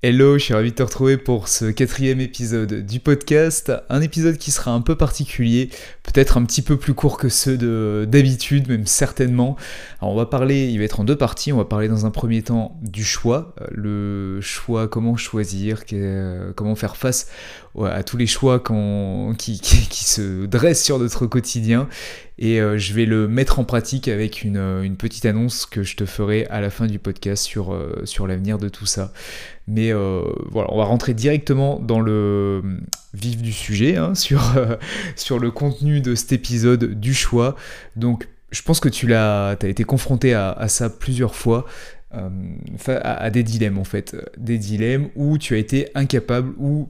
Hello, je suis ravi de te retrouver pour ce quatrième épisode du podcast. Un épisode qui sera un peu particulier, peut-être un petit peu plus court que ceux d'habitude, même certainement. Alors on va parler, il va être en deux parties. On va parler dans un premier temps du choix, le choix, comment choisir, comment faire face à tous les choix qui, se dressent sur notre quotidien. Et euh, je vais le mettre en pratique avec une, petite annonce que je te ferai à la fin du podcast sur, euh, l'avenir de tout ça. Mais euh, voilà, on va rentrer directement dans le vif du sujet, hein, sur, le contenu de cet épisode du choix. Donc je pense que tu as été confronté à, ça plusieurs fois. à, des dilemmes en fait, des dilemmes où tu as été incapable ou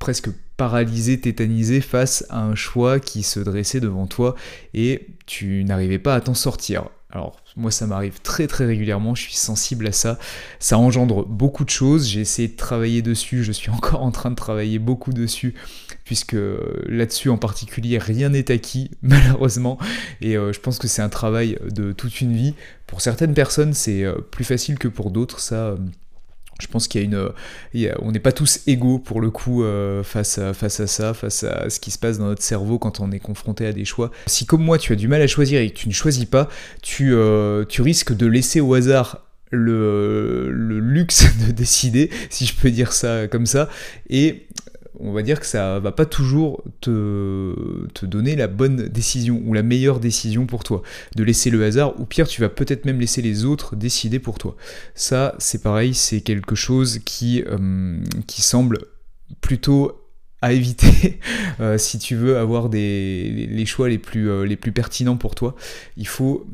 presque paralysé, tétanisé face à un choix qui se dressait devant toi et tu n'arrivais pas à t'en sortir. Alors moi ça m'arrive très très régulièrement, je suis sensible à ça, ça engendre beaucoup de choses, j'ai essayé de travailler dessus, je suis encore en train de travailler beaucoup dessus, puisque là-dessus en particulier rien n'est acquis malheureusement, et euh, je pense que c'est un travail de toute une vie. Pour certaines personnes c'est euh, plus facile que pour d'autres, ça... Euh, je pense qu'il y a une, on n'est pas tous égaux pour le coup euh, face, à, face à ça, face à ce qui se passe dans notre cerveau quand on est confronté à des choix. Si comme moi tu as du mal à choisir et que tu ne choisis pas, tu, euh, risques de laisser au hasard le, le, luxe de décider, si je peux dire ça comme ça, et on va dire que ça va pas toujours te, te, donner la bonne décision ou la meilleure décision pour toi. De laisser le hasard, ou pire, tu vas peut-être même laisser les autres décider pour toi. Ça, c'est pareil, c'est quelque chose qui, euh, qui semble plutôt à éviter euh, si tu veux avoir des, les choix les plus, euh, les plus pertinents pour toi. Il faut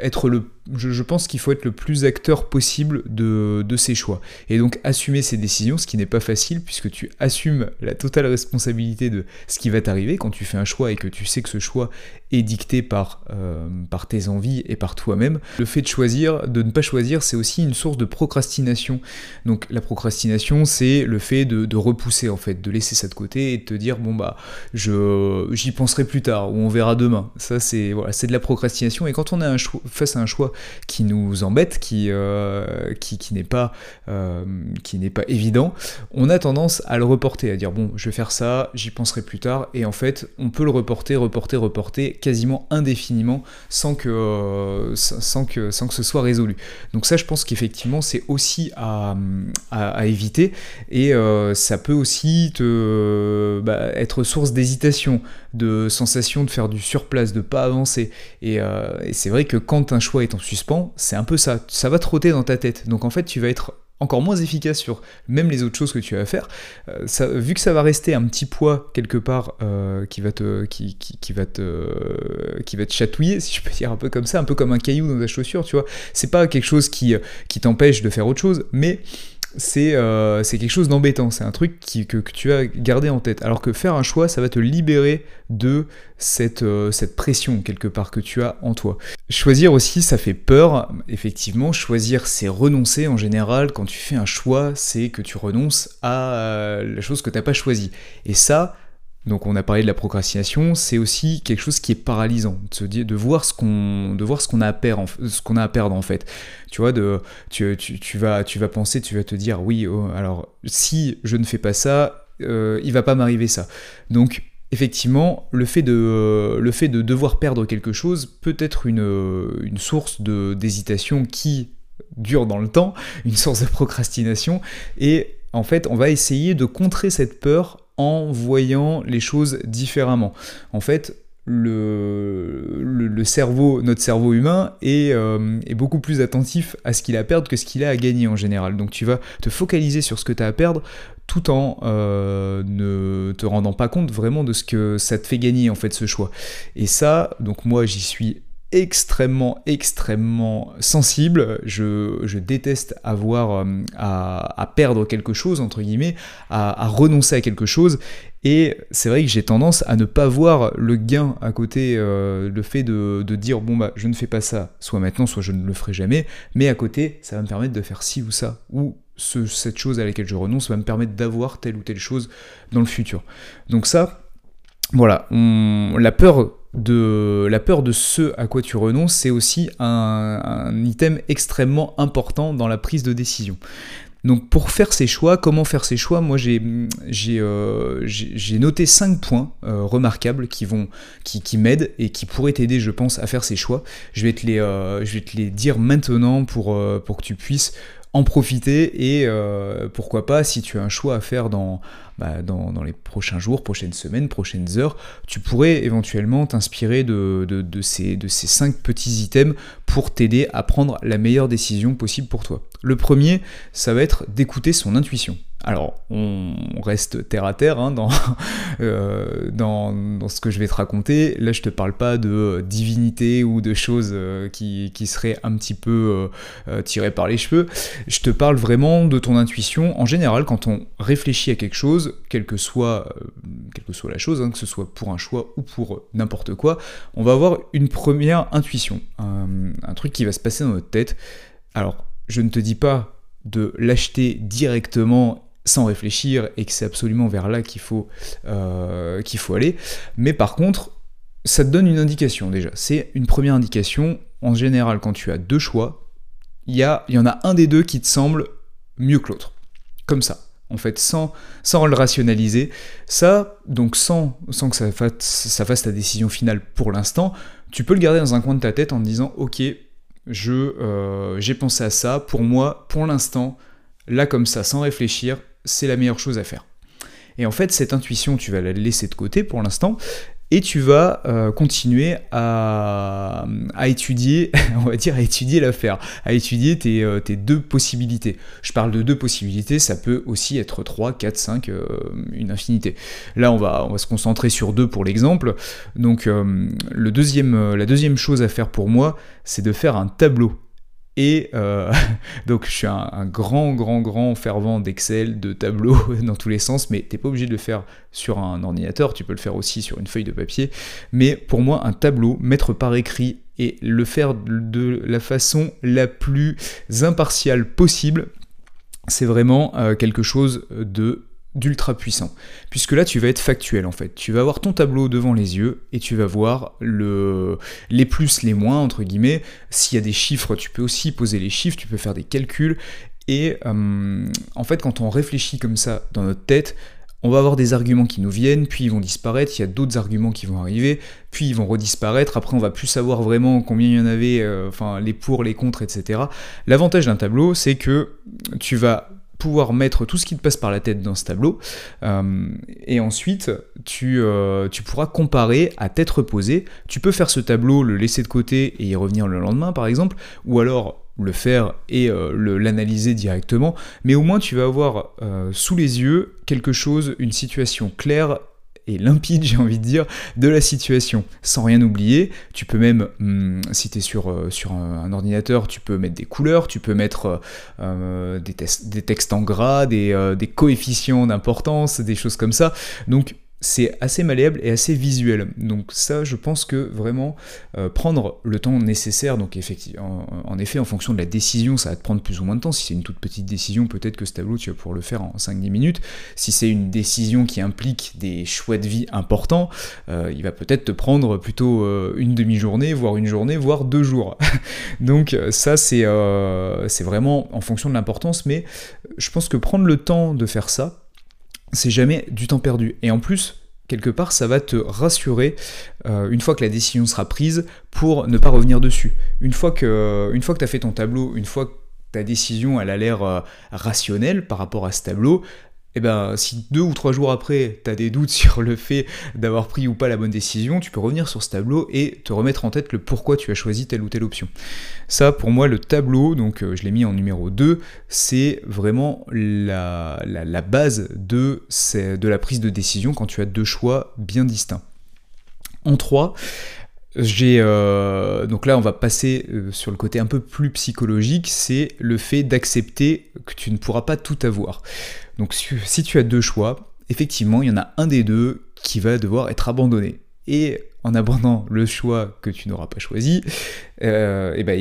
être le je, pense qu'il faut être le plus acteur possible de, de, ses choix. Et donc assumer ses décisions, ce qui n'est pas facile, puisque tu assumes la totale responsabilité de ce qui va t'arriver quand tu fais un choix et que tu sais que ce choix est dicté par, euh, par tes envies et par toi-même. Le fait de choisir, de ne pas choisir, c'est aussi une source de procrastination. Donc la procrastination, c'est le fait de, de, repousser, en fait, de laisser ça de côté et de te dire, bon bah, j'y penserai plus tard, ou on verra demain. Ça, c'est voilà, de la procrastination. Et quand on est un choix, face à un choix qui nous embête, qui, euh, qui, n'est pas, euh, pas évident, on a tendance à le reporter, à dire bon, je vais faire ça, j'y penserai plus tard, et en fait, on peut le reporter, reporter, reporter quasiment indéfiniment sans que, euh, sans que, sans que ce soit résolu. Donc ça, je pense qu'effectivement, c'est aussi à, éviter, et ça peut aussi bah, être source d'hésitation, de sensation de faire du surplace, de pas avancer, et, et c'est vrai que quand un choix est en suspens, c'est un peu ça. Ça va trotter dans ta tête. Donc en fait, tu vas être encore moins efficace sur même les autres choses que tu vas faire. Euh, vu que ça va rester un petit poids quelque part euh, qui va te qui, qui, va te qui va te chatouiller, si je peux dire un peu comme ça, un peu comme un caillou dans ta chaussure, tu vois. C'est pas quelque chose qui qui t'empêche de faire autre chose, mais euh, c'est quelque chose d'embêtant, c'est un truc que, tu as gardé en tête. Alors que faire un choix, ça va te libérer de cette, euh, cette pression quelque part que tu as en toi. Choisir aussi, ça fait peur, effectivement. Choisir, c'est renoncer en général. Quand tu fais un choix, c'est que tu renonces à euh, la chose que tu n'as pas choisie. Et ça, donc on a parlé de la procrastination, c'est aussi quelque chose qui est paralysant, de, se dire, de voir ce qu'on, de voir ce qu'on a à perdre, ce qu'on a à perdre en fait. Tu vois, de, tu, tu, vas, tu vas penser, tu vas te dire, oui, oh, alors si je ne fais pas ça, euh, il va pas m'arriver ça. Donc effectivement, le fait de, le fait de devoir perdre quelque chose peut être une, une source de, d'hésitation qui dure dans le temps, une source de procrastination, et en fait, on va essayer de contrer cette peur en voyant les choses différemment. En fait, le, cerveau, notre cerveau humain est, euh, est, beaucoup plus attentif à ce qu'il a à perdre que ce qu'il a à gagner en général. Donc tu vas te focaliser sur ce que tu as à perdre tout en euh, ne te rendant pas compte vraiment de ce que ça te fait gagner en fait ce choix. Et ça, donc moi j'y suis extrêmement, extrêmement sensible. Je, déteste avoir euh, à, perdre quelque chose, entre guillemets, à, renoncer à quelque chose. Et c'est vrai que j'ai tendance à ne pas voir le gain à côté, euh, le fait de, dire bon bah je ne fais pas ça, soit maintenant, soit je ne le ferai jamais, mais à côté ça va me permettre de faire ci ou ça, ou cette chose à laquelle je renonce va me permettre d'avoir telle ou telle chose dans le futur. Donc ça, voilà, la peur de la peur de ce à quoi tu renonces, c'est aussi un, item extrêmement important dans la prise de décision. Donc pour faire ces choix, comment faire ces choix? Moi j'ai euh, noté 5 points euh, remarquables qui, qui, m'aident et qui pourraient t'aider je pense à faire ces choix. Je vais te les, les dire maintenant pour que tu puisses en profiter et pourquoi pas si tu as un choix à faire dans, bah, dans, les prochains jours, prochaines semaines, prochaines heures, tu pourrais éventuellement t'inspirer de, ces, de ces cinq petits items pour t'aider à prendre la meilleure décision possible pour toi. Le premier, ça va être d'écouter son intuition. Alors, on reste terre à terre hein, euh, dans, ce que je vais te raconter. Là, je te parle pas de divinité ou de choses euh, qui, seraient un petit peu euh, tirées par les cheveux. Je te parle vraiment de ton intuition. En général, quand on réfléchit à quelque chose, quelle que soit, quelle que soit la chose, hein, que ce soit pour un choix ou pour n'importe quoi, on va avoir une première intuition, un truc qui va se passer dans notre tête. Alors, je ne te dis pas de l'acheter directement sans réfléchir et que c'est absolument vers là qu'il faut, euh, faut aller. Mais par contre, ça te donne une indication déjà. C'est une première indication. En général, quand tu as deux choix, il y, y en a un des deux qui te semble mieux que l'autre. Comme ça. En fait, sans, sans le rationaliser. Ça, donc sans, sans que ça fasse, ça fasse ta décision finale pour l'instant, tu peux le garder dans un coin de ta tête en te disant, ok, je, euh, j'ai pensé à ça, pour moi, pour l'instant, là comme ça, sans réfléchir, c'est la meilleure chose à faire. Et en fait, cette intuition, tu vas la laisser de côté pour l'instant, et tu vas euh, continuer à, étudier, on va dire à étudier l'affaire, à étudier euh, tes, deux possibilités. Je parle de deux possibilités, ça peut aussi être 3, 4, 5, une infinité. Là, on va, se concentrer sur deux pour l'exemple. Donc, euh, la deuxième chose à faire pour moi, c'est de faire un tableau et euh, donc je suis un, grand, grand, grand fervent d'Excel, de tableaux dans tous les sens, mais t'es pas obligé de le faire sur un ordinateur, tu peux le faire aussi sur une feuille de papier. Mais pour moi, un tableau, mettre par écrit et le faire de la façon la plus impartiale possible, c'est vraiment euh, quelque chose de d'ultra puissant. Puisque là, tu vas être factuel en fait. Tu vas avoir ton tableau devant les yeux et tu vas voir le, les plus, les moins, entre guillemets. S'il y a des chiffres, tu peux aussi poser les chiffres, tu peux faire des calculs. Et euh, en fait, quand on réfléchit comme ça dans notre tête, on va avoir des arguments qui nous viennent, puis ils vont disparaître, il y a d'autres arguments qui vont arriver, puis ils vont redisparaître, après on va plus savoir vraiment combien il y en avait, euh, enfin les pour, les contre, etc. L'avantage d'un tableau, c'est que tu vas mettre tout ce qui te passe par la tête dans ce tableau, euh, et ensuite tu, euh, tu, pourras comparer à tête reposée. Tu peux faire ce tableau, le laisser de côté et y revenir le lendemain par exemple, ou alors le faire et euh, l'analyser directement, mais au moins tu vas avoir sous les yeux quelque chose, une situation claire et limpide, j'ai envie de dire, de la situation, sans rien oublier. Tu peux même, hum, si tu es sur, euh, sur un, ordinateur, tu peux mettre des couleurs, tu peux mettre euh, euh, des, des, textes en gras, des, des coefficients d'importance, des choses comme ça. Donc c'est assez malléable et assez visuel. Donc ça, je pense que vraiment euh, prendre le temps nécessaire, donc effectivement, en, effet, en fonction de la décision, ça va te prendre plus ou moins de temps. Si c'est une toute petite décision, peut-être que ce tableau, tu vas pouvoir le faire en 5-10 minutes. Si c'est une décision qui implique des choix de vie importants, euh, il va peut-être te prendre plutôt euh, une demi-journée, voire une journée, voire deux jours. donc ça, c'est c'est vraiment en fonction de l'importance, mais je pense que prendre le temps de faire ça, c'est jamais du temps perdu. Et en plus, quelque part, ça va te rassurer euh, une fois que la décision sera prise pour ne pas revenir dessus. Une fois que, une tu as fait ton tableau, une fois que ta décision a l'air euh, rationnelle par rapport à ce tableau, eh ben si deux ou trois jours après, tu as des doutes sur le fait d'avoir pris ou pas la bonne décision, tu peux revenir sur ce tableau et te remettre en tête le pourquoi tu as choisi telle ou telle option. Ça, pour moi, le tableau, donc euh, je l'ai mis en numéro 2, c'est vraiment la, base de, de la prise de décision quand tu as deux choix bien distincts. En 3, j'ai euh, donc là on va passer euh, sur le côté un peu plus psychologique, c'est le fait d'accepter que tu ne pourras pas tout avoir. Donc si tu as deux choix, effectivement il y en a un des deux qui va devoir être abandonné. Et en abandonnant le choix que tu n'auras pas choisi, euh, et ben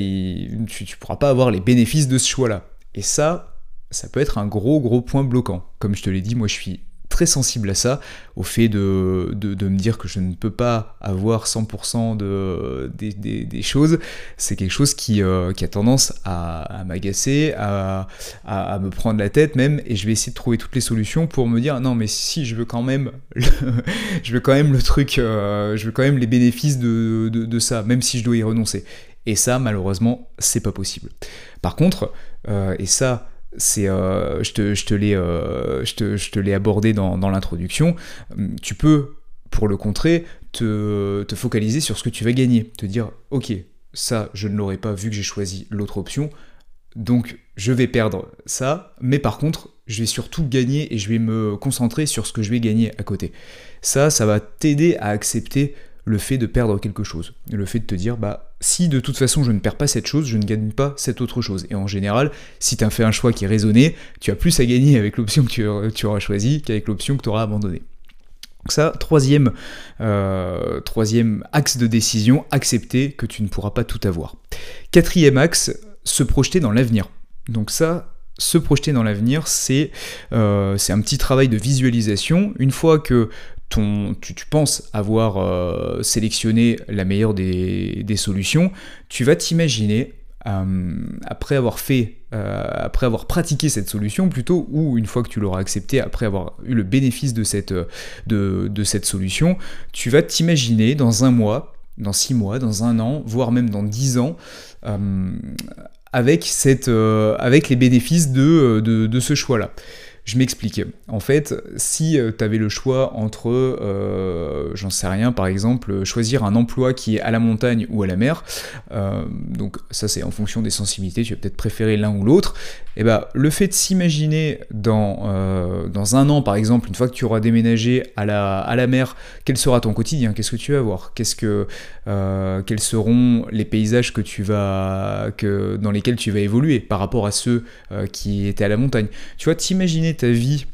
tu ne pourras pas avoir les bénéfices de ce choix-là. Et ça, ça peut être un gros gros point bloquant. Comme je te l'ai dit, moi je suis très sensible à ça, au fait de, de, me dire que je ne peux pas avoir 100% de, des, choses. C'est quelque chose qui, euh, qui, a tendance à, m'agacer, à, à, me prendre la tête même, et je vais essayer de trouver toutes les solutions pour me dire non mais si je veux quand même le, je veux quand même le truc, euh, je veux quand même les bénéfices de, de, ça, même si je dois y renoncer. Et ça, malheureusement, c'est pas possible. Par contre, euh, et ça, c'est, euh, je te, je te l'ai, euh, je te, je te abordé dans, dans l'introduction. Tu peux, pour le contrer, te, te, focaliser sur ce que tu vas gagner, te dire, ok, ça, je ne l'aurais pas vu que j'ai choisi l'autre option, donc je vais perdre ça, mais par contre, je vais surtout gagner et je vais me concentrer sur ce que je vais gagner à côté. Ça, ça va t'aider à accepter le fait de perdre quelque chose. Le fait de te dire, bah, si de toute façon je ne perds pas cette chose, je ne gagne pas cette autre chose. Et en général, si tu as fait un choix qui est raisonné, tu as plus à gagner avec l'option que tu, auras choisie qu'avec l'option que tu auras abandonnée. Donc ça, troisième, euh, axe de décision, accepter que tu ne pourras pas tout avoir. Quatrième axe, se projeter dans l'avenir. Donc ça, se projeter dans l'avenir, c'est euh, un petit travail de visualisation. Une fois que tu, penses avoir euh, sélectionné la meilleure des, solutions, tu vas t'imaginer, euh, après avoir fait, euh, après avoir pratiqué cette solution plutôt, ou une fois que tu l'auras accepté, après avoir eu le bénéfice de cette, de, cette solution, tu vas t'imaginer dans un mois, dans six mois, dans un an, voire même dans dix ans, avec, cette, avec les bénéfices de, de ce choix-là. Je m'explique. En fait, si euh, tu avais le choix entre, euh, j'en sais rien, par exemple, choisir un emploi qui est à la montagne ou à la mer, euh, donc ça c'est en fonction des sensibilités, tu vas peut-être préférer l'un ou l'autre, et eh ben le fait de s'imaginer dans, dans un an, par exemple, une fois que tu auras déménagé à la, à la mer, quel sera ton quotidien? Qu'est-ce que tu vas voir? Qu'est-ce que, Quels seront les paysages que tu vas, que, dans lesquels tu vas évoluer par rapport à ceux qui étaient à la montagne? Tu vois, t'imaginer ta vie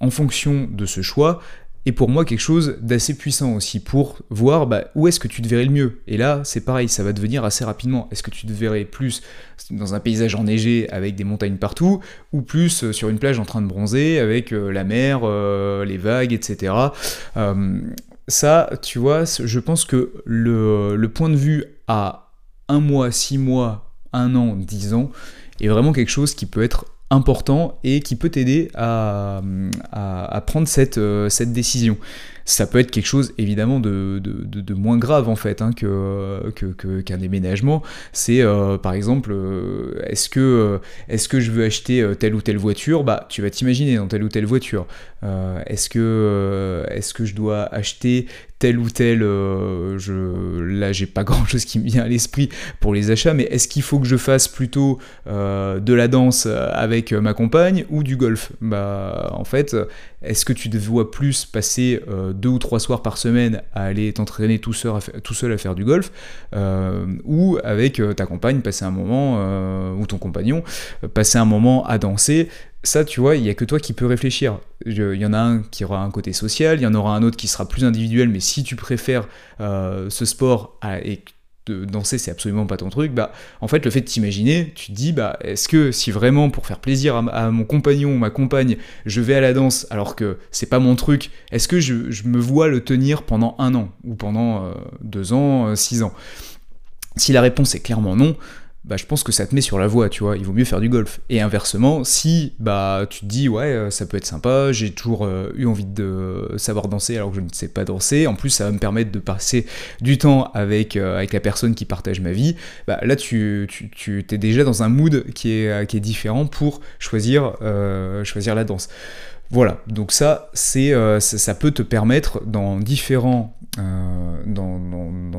en fonction de ce choix est pour moi quelque chose d'assez puissant aussi pour voir bah, où est-ce que tu te verrais le mieux. Et là, c'est pareil, ça va devenir assez rapidement. Est-ce que tu te verrais plus dans un paysage enneigé avec des montagnes partout, ou plus euh, sur une plage en train de bronzer avec euh, la mer, euh, les vagues, etc. ça, tu vois, je pense que le, le point de vue à un mois, six mois, un an, dix ans, est vraiment quelque chose qui peut être important et qui peut t'aider à, prendre cette, euh, cette décision ça peut être quelque chose évidemment de, de, moins grave en fait hein, que, qu'un déménagement. C'est euh, par exemple, euh, est-ce que, est que je veux acheter telle ou telle voiture? Bah, tu vas t'imaginer dans telle ou telle voiture. est-ce que, est-ce que je dois acheter tel ou tel, je, là j'ai pas grand chose qui me vient à l'esprit pour les achats, mais est-ce qu'il faut que je fasse plutôt de la danse avec ma compagne ou du golf? Bah en fait, est-ce que tu dois plus passer deux ou trois soirs par semaine à aller t'entraîner tout seul, à faire, du golf, euh, ou avec euh, ta compagne passer un moment, euh, ou ton compagnon, passer un moment à danser, ça, tu vois, il n'y a que toi qui peux réfléchir. Il y en a un qui aura un côté social, il y en aura un autre qui sera plus individuel, mais si tu préfères ce sport et de danser c'est absolument pas ton truc, bah en fait le fait de t'imaginer, tu te dis bah est-ce que si vraiment pour faire plaisir à, mon compagnon ou ma compagne, je vais à la danse alors que c'est pas mon truc, est-ce que je, me vois le tenir pendant un an ou pendant euh, deux ans, euh, six ans? Si la réponse est clairement non, bah, je pense que ça te met sur la voie, tu vois, il vaut mieux faire du golf. Et inversement, si bah tu te dis ouais, euh, ça peut être sympa, j'ai toujours euh, eu envie de savoir danser alors que je ne sais pas danser, en plus ça va me permettre de passer du temps avec, euh, avec la personne qui partage ma vie, bah là tu, tu, tu es déjà dans un mood qui est, qui est différent pour choisir, choisir la danse. Voilà, donc ça, c'est, ça, peut te permettre dans différents,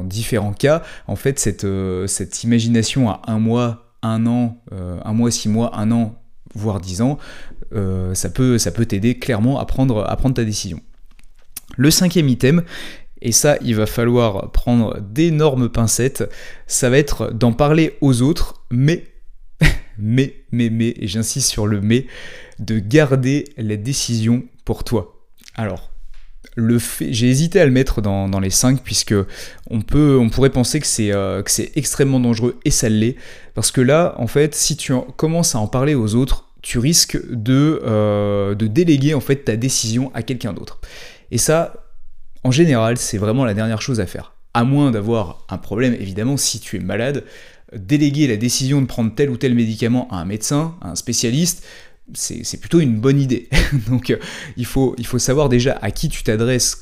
différents cas, en fait, cette, cette imagination à un mois, un an, un mois, six mois, un an, voire dix ans, ça peut, ça peut t'aider clairement à prendre, à prendre ta décision. Le cinquième item, et ça, il va falloir prendre d'énormes pincettes, ça va être d'en parler aux autres, mais, mais, mais, mais, et j'insiste sur le mais, de garder la décision pour toi. Alors, le fait, j'ai hésité à le mettre dans, les 5 puisque on, peut, on pourrait penser que c'est, euh, que c'est extrêmement dangereux et ça l'est. Parce que là, en fait, si tu commences à en parler aux autres, tu risques de, euh, de déléguer en fait ta décision à quelqu'un d'autre. Et ça, en général, c'est vraiment la dernière chose à faire. À moins d'avoir un problème, évidemment, si tu es malade, déléguer la décision de prendre tel ou tel médicament à un médecin, à un spécialiste, c'est plutôt une bonne idée. Donc euh, il, faut, savoir déjà à qui tu t'adresses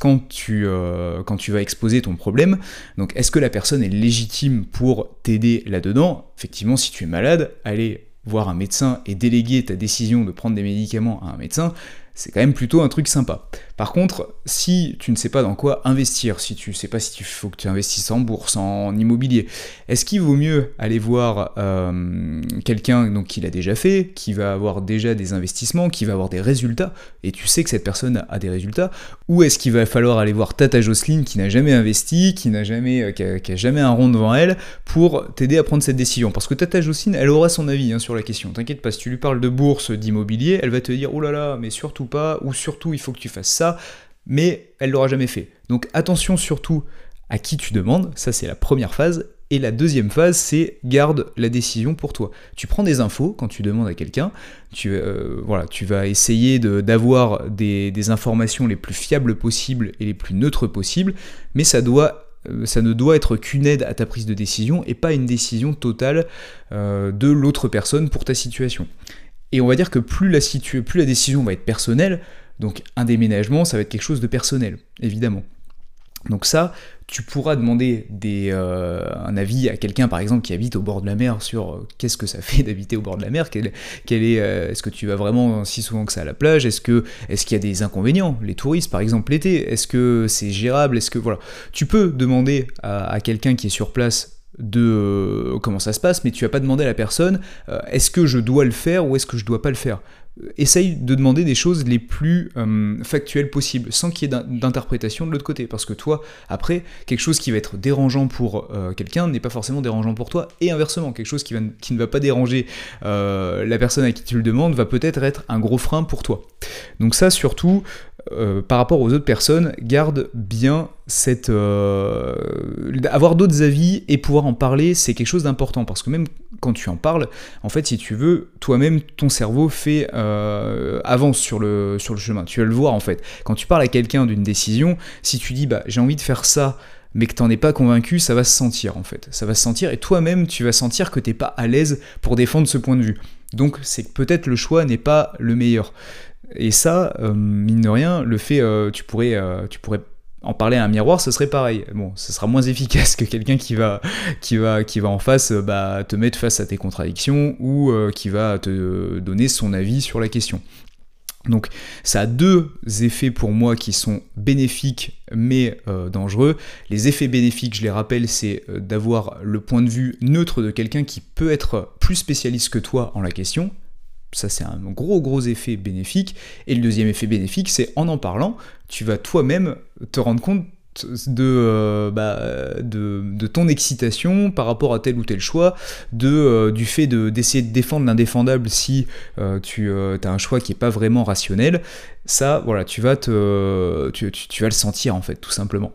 euh, quand tu vas exposer ton problème. Donc est-ce que la personne est légitime pour t'aider là-dedans? Effectivement, si tu es malade, aller voir un médecin et déléguer ta décision de prendre des médicaments à un médecin, c'est quand même plutôt un truc sympa. Par contre, si tu ne sais pas dans quoi investir, si tu ne sais pas si tu faut que tu investisses en bourse, en immobilier, est-ce qu'il vaut mieux aller voir euh, quelqu'un donc qui l'a déjà fait, qui va avoir déjà des investissements, qui va avoir des résultats, et tu sais que cette personne a des résultats, ou est-ce qu'il va falloir aller voir Tata Jocelyne qui n'a jamais investi, qui n'a jamais, euh, qui a, jamais un rond devant elle, pour t'aider à prendre cette décision? Parce que Tata Jocelyne, elle aura son avis hein, sur la question. T'inquiète pas, si tu lui parles de bourse, d'immobilier, elle va te dire oh là là, mais surtout pas, ou surtout il faut que tu fasses ça mais elle l'aura jamais fait. Donc attention surtout à qui tu demandes, ça c'est la première phase. Et la deuxième phase, c'est garde la décision pour toi. Tu prends des infos quand tu demandes à quelqu'un, tu, euh, voilà, tu vas essayer d'avoir des, informations les plus fiables possibles et les plus neutres possibles, mais ça, doit, euh, ça ne doit être qu'une aide à ta prise de décision et pas une décision totale euh, de l'autre personne pour ta situation. Et on va dire que plus la, plus la décision va être personnelle, donc un déménagement, ça va être quelque chose de personnel, évidemment. Donc ça, tu pourras demander euh, un avis à quelqu'un, par exemple, qui habite au bord de la mer sur euh, qu'est-ce que ça fait d'habiter au bord de la mer, quel, est, euh, est-ce que tu vas vraiment si souvent que ça à la plage, est-ce que est-ce qu'il y a des inconvénients, les touristes par exemple l'été, est-ce que c'est gérable, est-ce que voilà, tu peux demander à, quelqu'un qui est sur place de comment ça se passe, mais tu vas pas demander à la personne est-ce que je dois le faire ou est-ce que je dois pas le faire? Essaye de demander des choses les plus euh, factuelles possibles, sans qu'il y ait d'interprétation de l'autre côté. Parce que toi, après, quelque chose qui va être dérangeant pour euh, quelqu'un n'est pas forcément dérangeant pour toi, et inversement, quelque chose qui, ne va pas déranger euh, la personne à qui tu le demandes va peut-être être un gros frein pour toi. Donc ça, surtout, par rapport aux autres personnes, garde bien cette... avoir d'autres avis et pouvoir en parler, c'est quelque chose d'important, parce que même quand tu en parles, en fait, si tu veux, toi-même, ton cerveau fait euh, avance sur le, sur le chemin. Tu vas le voir en fait. Quand tu parles à quelqu'un d'une décision, si tu dis bah j'ai envie de faire ça, mais que t'en es pas convaincu, ça va se sentir en fait. Ça va se sentir et toi-même tu vas sentir que t'es pas à l'aise pour défendre ce point de vue. Donc c'est que peut-être le choix n'est pas le meilleur. Et ça, euh, mine de rien, le fait, euh, tu pourrais, tu pourrais en parler à un miroir, ce serait pareil. Bon, ce sera moins efficace que quelqu'un qui va, qui, va, qui va en face euh, bah, te mettre face à tes contradictions ou euh, qui va te donner son avis sur la question. Donc ça a deux effets pour moi qui sont bénéfiques mais euh, dangereux. Les effets bénéfiques, je les rappelle, c'est d'avoir le point de vue neutre de quelqu'un qui peut être plus spécialiste que toi en la question, ça, c'est un gros, gros effet bénéfique. Et le deuxième effet bénéfique, c'est en en parlant, tu vas toi-même te rendre compte de, euh, bah, de, ton excitation par rapport à tel ou tel choix, euh, du fait d'essayer de, défendre l'indéfendable si euh, tu as un choix qui n'est pas vraiment rationnel, ça, voilà, tu vas, te, tu, vas le sentir en fait, tout simplement.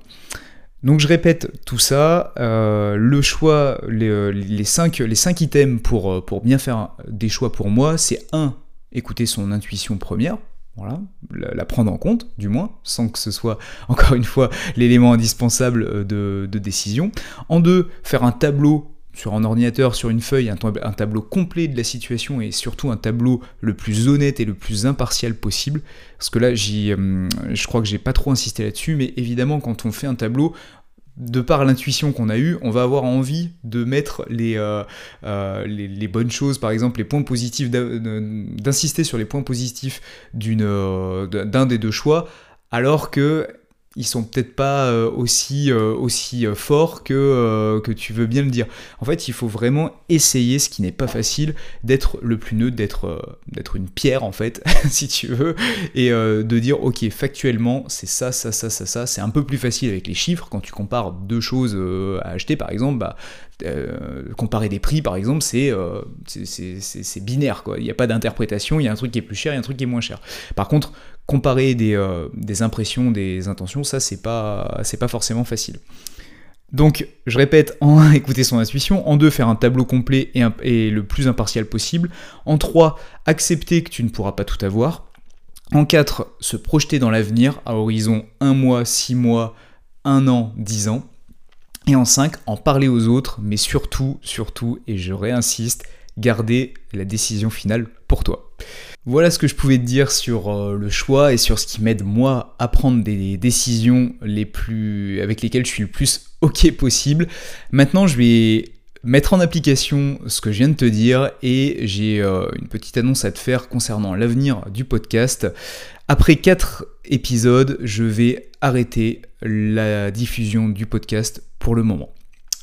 Donc je répète tout ça, euh, le choix, les, euh, cinq, items pour, euh, pour bien faire des choix pour moi, c'est un, écouter son intuition première, voilà, la, prendre en compte, du moins, sans que ce soit, encore une fois, l'élément indispensable de, de, décision. En deux, faire un tableau sur un ordinateur, sur une feuille, un, tableau complet de la situation et surtout un tableau le plus honnête et le plus impartial possible. Parce que là, euh, je crois que j'ai pas trop insisté là-dessus, mais évidemment, quand on fait un tableau, de par l'intuition qu'on a eue, on va avoir envie de mettre les, euh, euh, les, bonnes choses, par exemple les points positifs, d'insister sur les points positifs d'un des deux choix, alors que ils sont peut-être pas euh, aussi, euh, aussi euh, forts que, tu veux bien le dire. En fait, il faut vraiment essayer, ce qui n'est pas facile, d'être le plus neutre, d'être d'être une pierre en fait, si tu veux, et de dire ok, factuellement, c'est ça, ça, ça, ça, ça. C'est un peu plus facile avec les chiffres quand tu compares deux choses à acheter, par exemple. Bah, comparer des prix par exemple c'est c'est binaire quoi il n'y a pas d'interprétation il y a un truc qui est plus cher il y a un truc qui est moins cher par contre comparer des, euh, impressions, des intentions, ça c'est pas, pas forcément facile. Donc, je répète, en 1, écouter son intuition, en 2, faire un tableau complet et, et, le plus impartial possible, en 3, accepter que tu ne pourras pas tout avoir, en 4, se projeter dans l'avenir à horizon 1 mois, 6 mois, 1 an, 10 ans, en 5, en parler aux autres, mais surtout, surtout, et je réinsiste, garder la décision finale pour toi. Voilà ce que je pouvais te dire sur euh, le choix et sur ce qui m'aide moi à prendre des décisions les plus avec lesquelles je suis le plus ok possible. Maintenant, je vais mettre en application ce que je viens de te dire et j'ai euh, une petite annonce à te faire concernant l'avenir du podcast. Après 4 épisodes, je vais arrêter la diffusion du podcast pour le moment.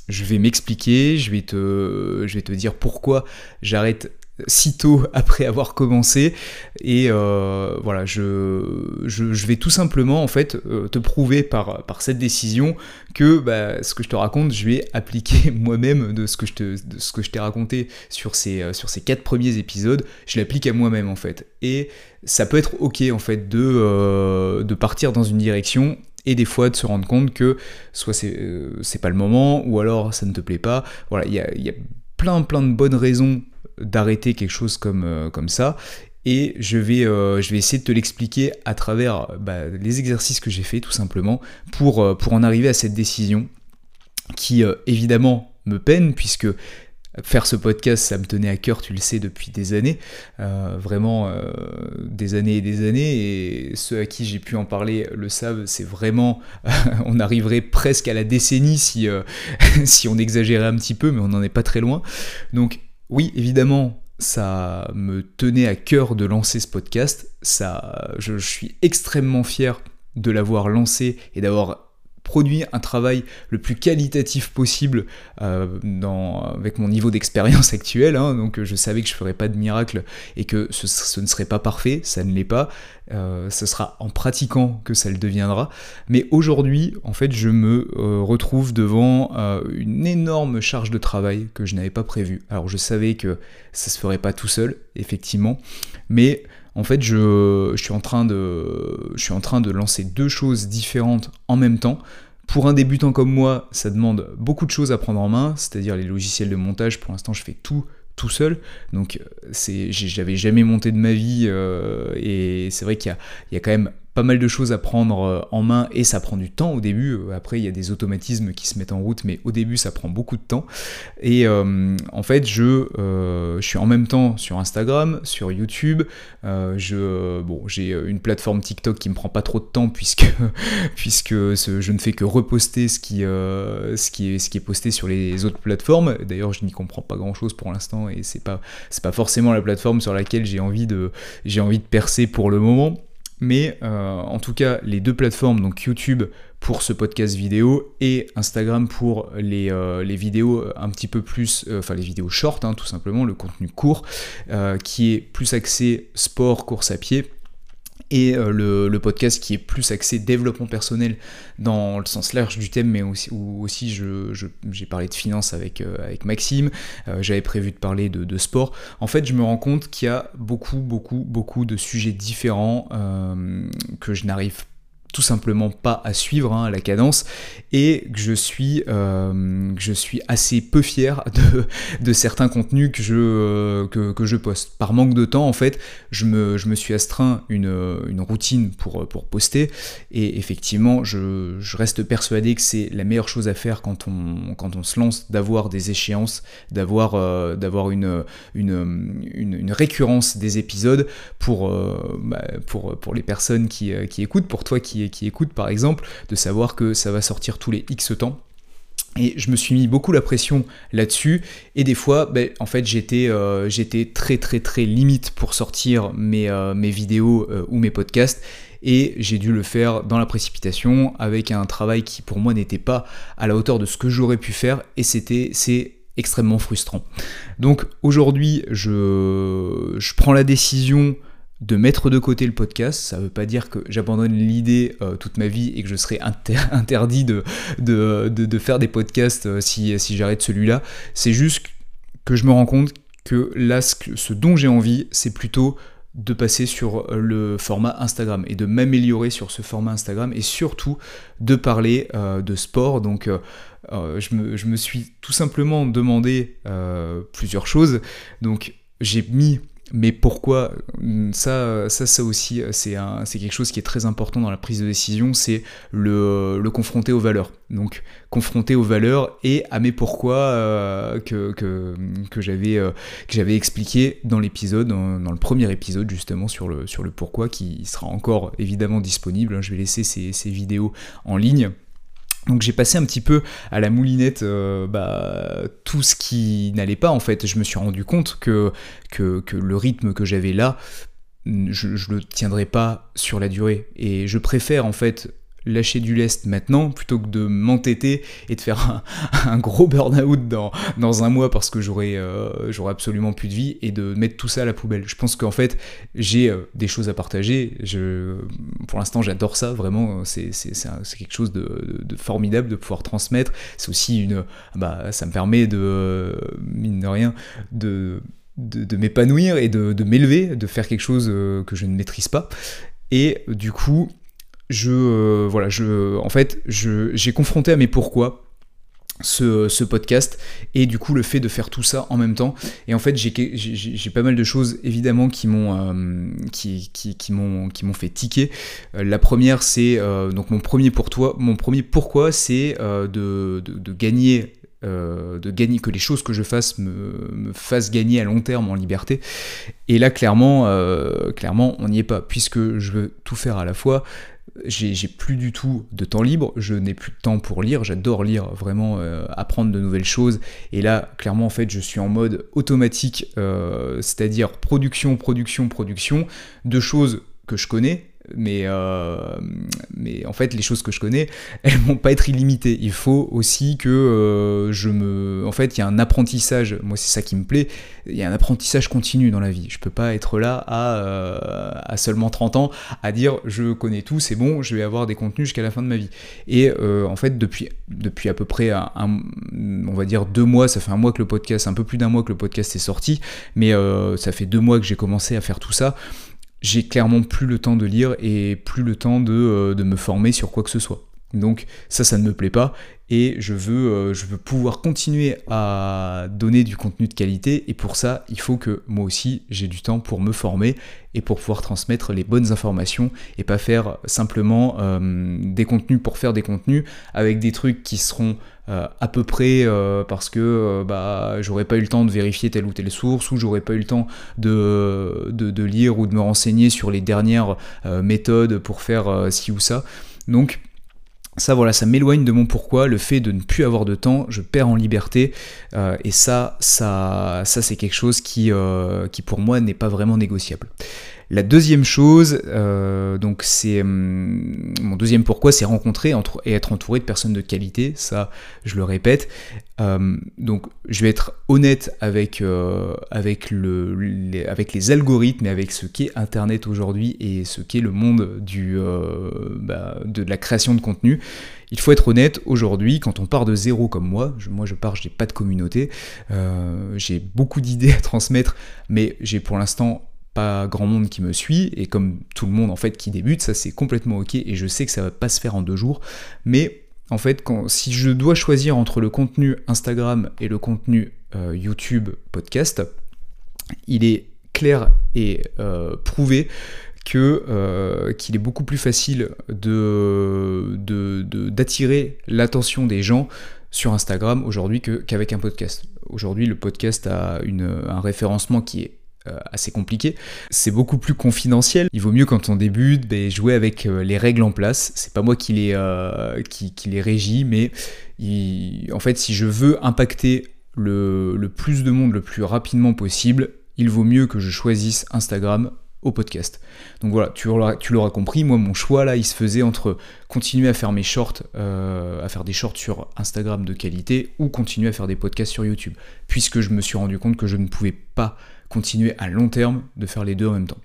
Je vais m'expliquer, je vais te, je vais te dire pourquoi j'arrête sitôt après avoir commencé. Et euh, voilà je, je, vais tout simplement en fait euh, te prouver par, par cette décision que bah, ce que je te raconte je vais appliquer moi-même de ce que je te ce que je t'ai raconté sur ces euh, sur ces quatre premiers épisodes. Je l'applique à moi-même en fait. Et ça peut être ok en fait de, de partir dans une direction et des fois de se rendre compte que soit c'est pas le moment ou alors ça ne te plaît pas. Voilà il y a, y a plein plein de bonnes raisons d'arrêter quelque chose comme, euh, comme ça. Et je vais, euh, je vais essayer de te l'expliquer à travers bah, les exercices que j'ai fait tout simplement pour, euh, pour en arriver à cette décision qui évidemment me peine puisque faire ce podcast, ça me tenait à cœur, tu le sais, depuis des années, vraiment des années et des années, et ceux à qui j'ai pu en parler le savent, c'est vraiment, on arriverait presque à la décennie si, si on exagérait un petit peu, mais on n'en est pas très loin. Donc oui, évidemment, ça me tenait à cœur de lancer ce podcast. Ça, je, suis extrêmement fier de l'avoir lancé et d'avoir produit un travail le plus qualitatif possible euh, avec mon niveau d'expérience actuel. Hein. donc je savais que je ne ferais pas de miracle et que ce, ne serait pas parfait, ça ne l'est pas. Euh, ce sera en pratiquant que ça le deviendra. Mais aujourd'hui, en fait, je me euh, retrouve devant une énorme charge de travail que je n'avais pas prévue. Alors je savais que ça se ferait pas tout seul, effectivement, mais en fait, je, suis en train de, lancer deux choses différentes en même temps. Pour un débutant comme moi, ça demande beaucoup de choses à prendre en main, c'est-à-dire les logiciels de montage. Pour l'instant, je fais tout tout seul. Donc, c'est, j'avais jamais monté de ma vie euh, et c'est vrai qu'il y a quand même pas mal de choses à prendre euh, en main et ça prend du temps au début. Euh, après, il y a des automatismes qui se mettent en route, mais au début, ça prend beaucoup de temps. Et euh, en fait, je, suis en même temps sur Instagram, sur YouTube. j'ai une plateforme TikTok qui me prend pas trop de temps puisque, je ne fais que reposter ce qui, est, posté sur les autres plateformes. D'ailleurs, je n'y comprends pas grand chose pour l'instant et c'est pas, pas forcément la plateforme sur laquelle j'ai envie de percer pour le moment. Mais euh, en tout cas, les deux plateformes, donc YouTube pour ce podcast vidéo et Instagram pour les, euh, vidéos un petit peu plus, euh, enfin les vidéos short, hein, tout simplement, le contenu court, qui est plus axé sport, course à pied et euh, le, podcast qui est plus axé développement personnel dans le sens large du thème, mais aussi, où aussi j'ai parlé de finance avec, euh, avec Maxime, euh, j'avais prévu de parler de, de, sport. En fait, je me rends compte qu'il y a beaucoup, beaucoup, beaucoup de sujets différents que je n'arrive pas tout simplement pas à suivre hein, la cadence et que je suis, euh, je suis assez peu fier de, de certains contenus que je, euh, que, je poste. Par manque de temps, en fait, je me, je me suis astreint une, une routine pour, pour poster et effectivement, je, je reste persuadé que c'est la meilleure chose à faire quand on, quand on se lance, d'avoir des échéances, d'avoir euh, d'avoir une, une, une, récurrence des épisodes pour, bah, pour, pour les personnes qui, qui écoutent, pour toi qui qui écoutent par exemple, de savoir que ça va sortir tous les X temps. Et je me suis mis beaucoup la pression là-dessus. Et des fois, ben, en fait, j'étais euh, très très très limite pour sortir mes, euh, mes vidéos euh, ou mes podcasts. Et j'ai dû le faire dans la précipitation, avec un travail qui pour moi n'était pas à la hauteur de ce que j'aurais pu faire. Et c'était c'est extrêmement frustrant. Donc aujourd'hui, je, je prends la décision de mettre de côté le podcast. Ça ne veut pas dire que j'abandonne l'idée euh, toute ma vie et que je serai interdit de, faire des podcasts euh, si, j'arrête celui-là. C'est juste que je me rends compte que là, ce, dont j'ai envie, c'est plutôt de passer sur le format Instagram et de m'améliorer sur ce format Instagram et surtout de parler de sport. Donc je, me, suis tout simplement demandé plusieurs choses. Donc j'ai mis mais pourquoi ça, ça, ça aussi, c'est quelque chose qui est très important dans la prise de décision, c'est le, le, confronter aux valeurs. Donc, confronter aux valeurs et à mes pourquoi euh, que, que, que j'avais expliqué dans l'épisode, dans, le premier épisode justement sur le, sur le pourquoi, qui sera encore évidemment disponible. Je vais laisser ces, ces vidéos en ligne. Donc j'ai passé un petit peu à la moulinette euh, bah, tout ce qui n'allait pas en fait. Je me suis rendu compte que, le rythme que j'avais là, je ne le tiendrai pas sur la durée. Et je préfère en fait lâcher du lest maintenant plutôt que de m'entêter et de faire un, gros burn-out dans, dans un mois parce que j'aurais euh, absolument plus de vie et de mettre tout ça à la poubelle. Je pense qu'en fait j'ai euh, des choses à partager. Je, pour l'instant j'adore ça, vraiment c'est quelque chose de, formidable de pouvoir transmettre. C'est aussi une... Bah, ça me permet de, mine de rien, de m'épanouir et de, de m'élever, de faire quelque chose euh, que je ne maîtrise pas. Et du coup, je, euh, voilà, je, en fait, j'ai confronté à mes pourquoi ce, podcast et du coup le fait de faire tout ça en même temps. Et en fait j'ai pas mal de choses évidemment qui m'ont euh, qui, qui, qui m'ont qui m'ont fait tiquer. Euh, la première c'est donc mon premier pour toi mon premier pourquoi c'est de, de, gagner de gagner, que les choses que je fasse me, me, fassent gagner à long terme en liberté. Et là, clairement, clairement, on n'y est pas, puisque je veux tout faire à la fois j'ai plus du tout de temps libre, je n'ai plus de temps pour lire, j'adore lire, vraiment euh, apprendre de nouvelles choses. Et là, clairement, en fait, je suis en mode automatique, euh, c'est-à-dire production, production, production, de choses que je connais, mais, euh, mais en fait, les choses que je connais, elles vont pas être illimitées. Il faut aussi que euh, je me. En fait, il y a un apprentissage, moi, c'est ça qui me plaît, il y a un apprentissage continu dans la vie. Je peux pas être là à, euh, à seulement 30 ans à dire je connais tout, c'est bon, je vais avoir des contenus jusqu'à la fin de ma vie. Et en fait, depuis, depuis à peu près un, on va dire deux mois, ça fait un mois que le podcast, un peu plus d'un mois que le podcast est sorti, mais ça fait deux mois que j'ai commencé à faire tout ça j'ai clairement plus le temps de lire et plus le temps de, euh, me former sur quoi que ce soit. Donc ça, ça ne me plaît pas et je veux, euh, je veux pouvoir continuer à donner du contenu de qualité et pour ça, il faut que moi aussi j'ai du temps pour me former et pour pouvoir transmettre les bonnes informations et pas faire simplement euh, des contenus pour faire des contenus avec des trucs qui seront euh, à peu près parce que bah, j'aurais pas eu le temps de vérifier telle ou telle source ou j'aurais pas eu le temps de, de, de, lire ou de me renseigner sur les dernières méthodes pour faire ci ou ça. Donc ça voilà, ça m'éloigne de mon pourquoi, le fait de ne plus avoir de temps, je perds en liberté, euh, et ça, ça, ça c'est quelque chose qui, euh, qui pour moi n'est pas vraiment négociable. La deuxième chose, euh, donc c'est hum, mon deuxième pourquoi, c'est rencontrer et être entouré de personnes de qualité. Ça, je le répète. Hum, donc, je vais être honnête avec euh, avec le les, algorithmes et avec ce qu'est Internet aujourd'hui et ce qu'est le monde euh, bah, de la création de contenu. Il faut être honnête, aujourd'hui, quand on part de zéro comme moi, moi je pars, je n'ai pas de communauté, j'ai beaucoup d'idées à transmettre, mais j'ai pour l'instant pas grand monde qui me suit, et comme tout le monde en fait qui débute, ça c'est complètement ok, et je sais que ça va pas se faire en deux jours, mais en fait, quand, si je dois choisir entre le contenu Instagram et le contenu euh, YouTube podcast, il est clair et euh, prouvé que euh, qu'il est beaucoup plus facile de, d'attirer l'attention des gens sur Instagram aujourd'hui qu'avec un podcast. Aujourd'hui, le podcast a une, un référencement qui est assez compliqué. C'est beaucoup plus confidentiel. Il vaut mieux quand on débute jouer avec euh, les règles en place. C'est pas moi qui les, euh, qui, les régis, mais en fait, si je veux impacter le, le plus de monde le plus rapidement possible, il vaut mieux que je choisisse Instagram au podcast. Donc voilà, tu l'auras compris, moi mon choix là, il se faisait entre continuer à faire mes shorts, à faire des shorts sur Instagram de qualité ou continuer à faire des podcasts sur YouTube, puisque je me suis rendu compte que je ne pouvais pas continuer à long terme de faire les deux en même temps.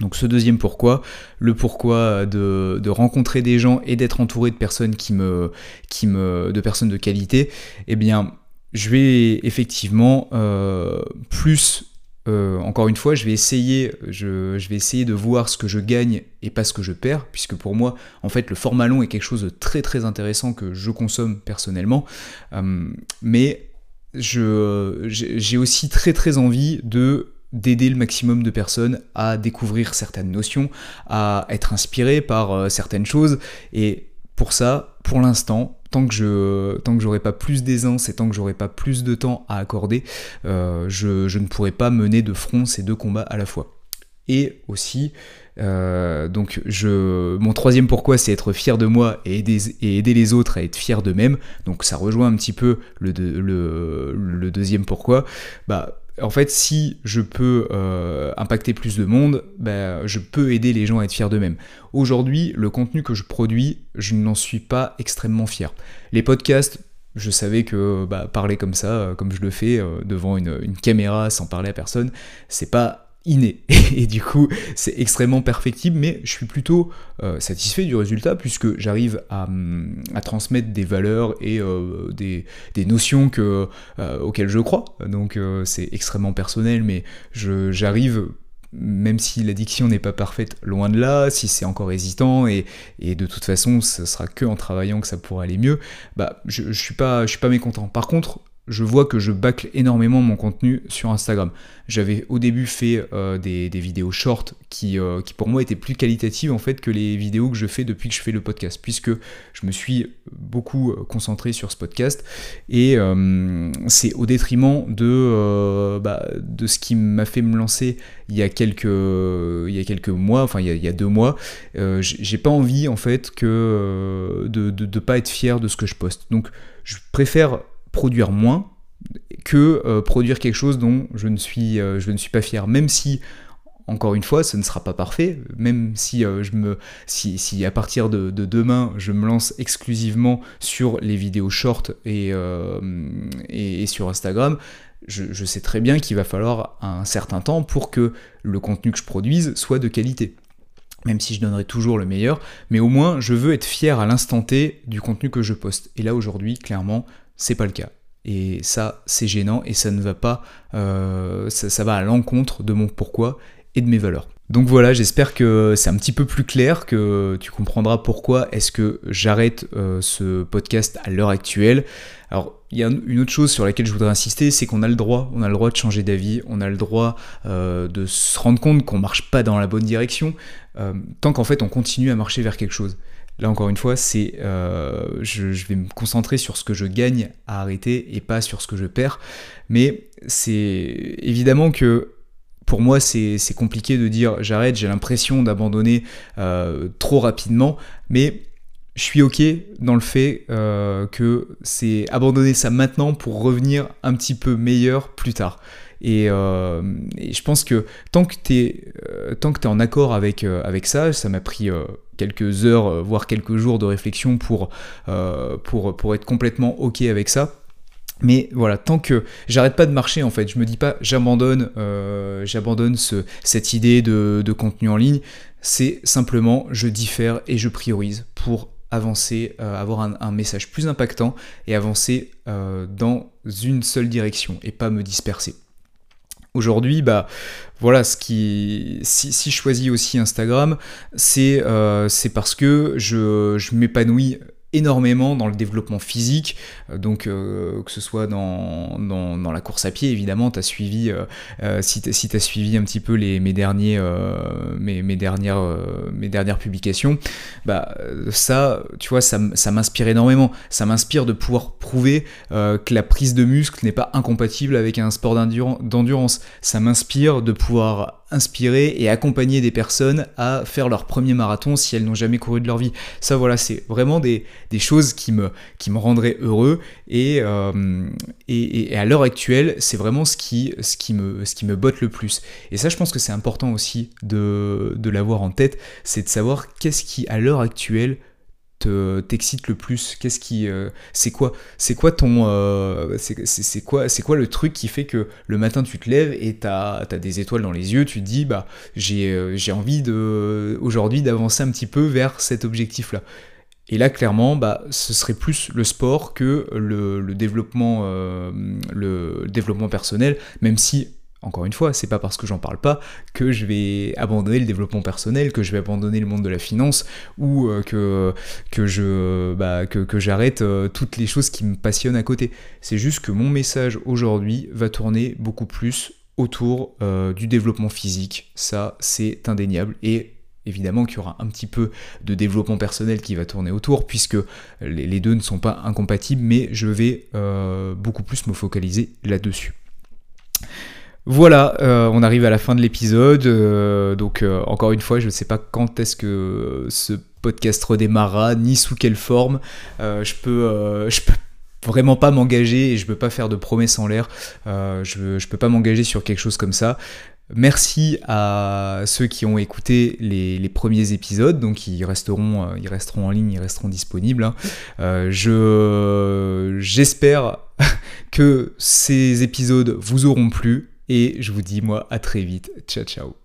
Donc ce deuxième pourquoi, le pourquoi de, rencontrer des gens et d'être entouré de personnes qui me, qui me, de personnes de qualité, eh bien, je vais effectivement euh, plus euh, encore une fois, je vais, essayer, je, vais essayer de voir ce que je gagne et pas ce que je perds, puisque pour moi, en fait, le format long est quelque chose de très très intéressant que je consomme personnellement. Euh, mais j'ai aussi très très envie de d'aider le maximum de personnes à découvrir certaines notions, à être inspiré par euh, certaines choses. Et pour ça, pour l'instant, tant que je tant que j'aurai pas plus d'aisance et tant que j'aurai pas plus de temps à accorder, euh, je, ne pourrai pas mener de front ces deux combats à la fois. Et aussi, euh, donc je, mon troisième pourquoi, c'est être fier de moi et aider, les autres à être fiers d'eux-mêmes. Donc ça rejoint un petit peu le, deuxième pourquoi. Bah, en fait, si je peux euh, impacter plus de monde, ben, je peux aider les gens à être fiers d'eux-mêmes. Aujourd'hui, le contenu que je produis, je n'en suis pas extrêmement fier. Les podcasts, je savais que bah, parler comme ça, euh, comme je le fais, devant une, une, caméra sans parler à personne, c'est pas inné. Et du coup, c'est extrêmement perfectible, mais je suis plutôt euh, satisfait du résultat puisque j'arrive à, hum, transmettre des valeurs et euh, des, notions euh, auxquelles je crois. Donc c'est extrêmement personnel, mais j'arrive même si l'addiction n'est pas parfaite, loin de là, si c'est encore hésitant, et, de toute façon, ce sera que en travaillant que ça pourra aller mieux, bah, je, je suis pas, je suis pas mécontent. Par contre, je vois que je bâcle énormément mon contenu sur Instagram. J'avais au début fait euh, des, vidéos short qui, euh, qui, pour moi étaient plus qualitatives en fait que les vidéos que je fais depuis que je fais le podcast, puisque je me suis beaucoup euh, concentré sur ce podcast et c'est au détriment de, bah, de ce qui m'a fait me lancer il y a quelques, il y a quelques mois, enfin il y a, deux mois. J'ai pas envie en fait que de ne pas être fier de ce que je poste. Donc je préfère produire moins que euh, produire quelque chose dont je ne, suis, euh, je ne suis pas fier, même si encore une fois, ce ne sera pas parfait, même si, euh, je me, si, à partir de, demain, je me lance exclusivement sur les vidéos short et, et, sur Instagram, je, je, sais très bien qu'il va falloir un certain temps pour que le contenu que je produise soit de qualité. Même si je donnerai toujours le meilleur, mais au moins je veux être fier à l'instant T du contenu que je poste. Et là aujourd'hui, clairement, c'est pas le cas. Et ça, c'est gênant et ça ne va pas, euh, ça, va à l'encontre de mon pourquoi et de mes valeurs. Donc voilà, j'espère que c'est un petit peu plus clair, que tu comprendras pourquoi est-ce que j'arrête euh, ce podcast à l'heure actuelle. Alors, il y a une autre chose sur laquelle je voudrais insister, c'est qu'on a le droit, on a le droit de changer d'avis, on a le droit euh, de se rendre compte qu'on marche pas dans la bonne direction, tant qu'en fait on continue à marcher vers quelque chose. Là encore une fois, c'est euh, je, vais me concentrer sur ce que je gagne à arrêter et pas sur ce que je perds. Mais c'est évidemment que pour moi c'est compliqué de dire j'arrête, j'ai l'impression d'abandonner euh, trop rapidement, mais je suis ok dans le fait euh, que c'est abandonner ça maintenant pour revenir un petit peu meilleur plus tard. Et, je pense que tant que tu es, en accord avec, avec ça, ça m'a pris quelques heures, euh, voire quelques jours de réflexion pour, euh, pour, être complètement ok avec ça. Mais voilà, tant que j'arrête pas de marcher en fait, je me dis pas j'abandonne, euh, cette idée de, contenu en ligne, c'est simplement je diffère et je priorise pour avancer, avoir un, message plus impactant et avancer dans une seule direction et pas me disperser. Aujourd'hui, bah voilà, ce qui, si, si je choisis aussi Instagram, c'est euh, parce que je, je m'épanouis énormément dans le développement physique, euh, donc euh, que ce soit dans, dans, la course à pied, évidemment, tu suivi, euh, si tu suivi un petit peu les, mes, derniers, mes, dernières, mes dernières publications, bah, ça, tu vois, ça, ça m'inspire énormément. Ça m'inspire de pouvoir prouver que la prise de muscle n'est pas incompatible avec un sport d'endurance. Ça m'inspire de pouvoir inspirer et accompagner des personnes à faire leur premier marathon si elles n'ont jamais couru de leur vie. Ça voilà, c'est vraiment des, choses qui me, rendraient heureux euh, et, à l'heure actuelle, c'est vraiment ce qui, ce, qui me, ce qui me botte le plus. Et ça, je pense que c'est important aussi de, de l'avoir en tête, c'est de savoir qu'est-ce qui, à l'heure actuelle, t'excite le plus? Qu'est-ce qui, euh, c'est quoi, c'est quoi ton, euh, c'est quoi, c'est quoi le truc qui fait que le matin tu te lèves et t'as as des étoiles dans les yeux, tu te dis bah j'ai euh, j'ai envie de aujourd'hui d'avancer un petit peu vers cet objectif là. Et là, clairement, bah, ce serait plus le sport que le, le développement, le développement personnel, même si encore une fois, c'est pas parce que j'en parle pas que je vais abandonner le développement personnel, que je vais abandonner le monde de la finance ou euh, que, que je bah, que, j'arrête euh, toutes les choses qui me passionnent à côté. C'est juste que mon message aujourd'hui va tourner beaucoup plus autour euh, du développement physique. Ça, c'est indéniable. Et évidemment qu'il y aura un petit peu de développement personnel qui va tourner autour, puisque les, deux ne sont pas incompatibles, mais je vais beaucoup plus me focaliser là-dessus. Voilà, euh, on arrive à la fin de l'épisode. Euh, donc, euh, encore une fois, je ne sais pas quand est-ce que ce podcast redémarrera, ni sous quelle forme. je peux, peux vraiment pas m'engager et je peux pas faire de promesses en l'air. je, je peux pas m'engager sur quelque chose comme ça. Merci à ceux qui ont écouté les, premiers épisodes, donc ils resteront, ils resteront en ligne, ils resteront disponibles. Hein. je, j'espère que ces épisodes vous auront plu. Et je vous dis moi à très vite. Ciao ciao.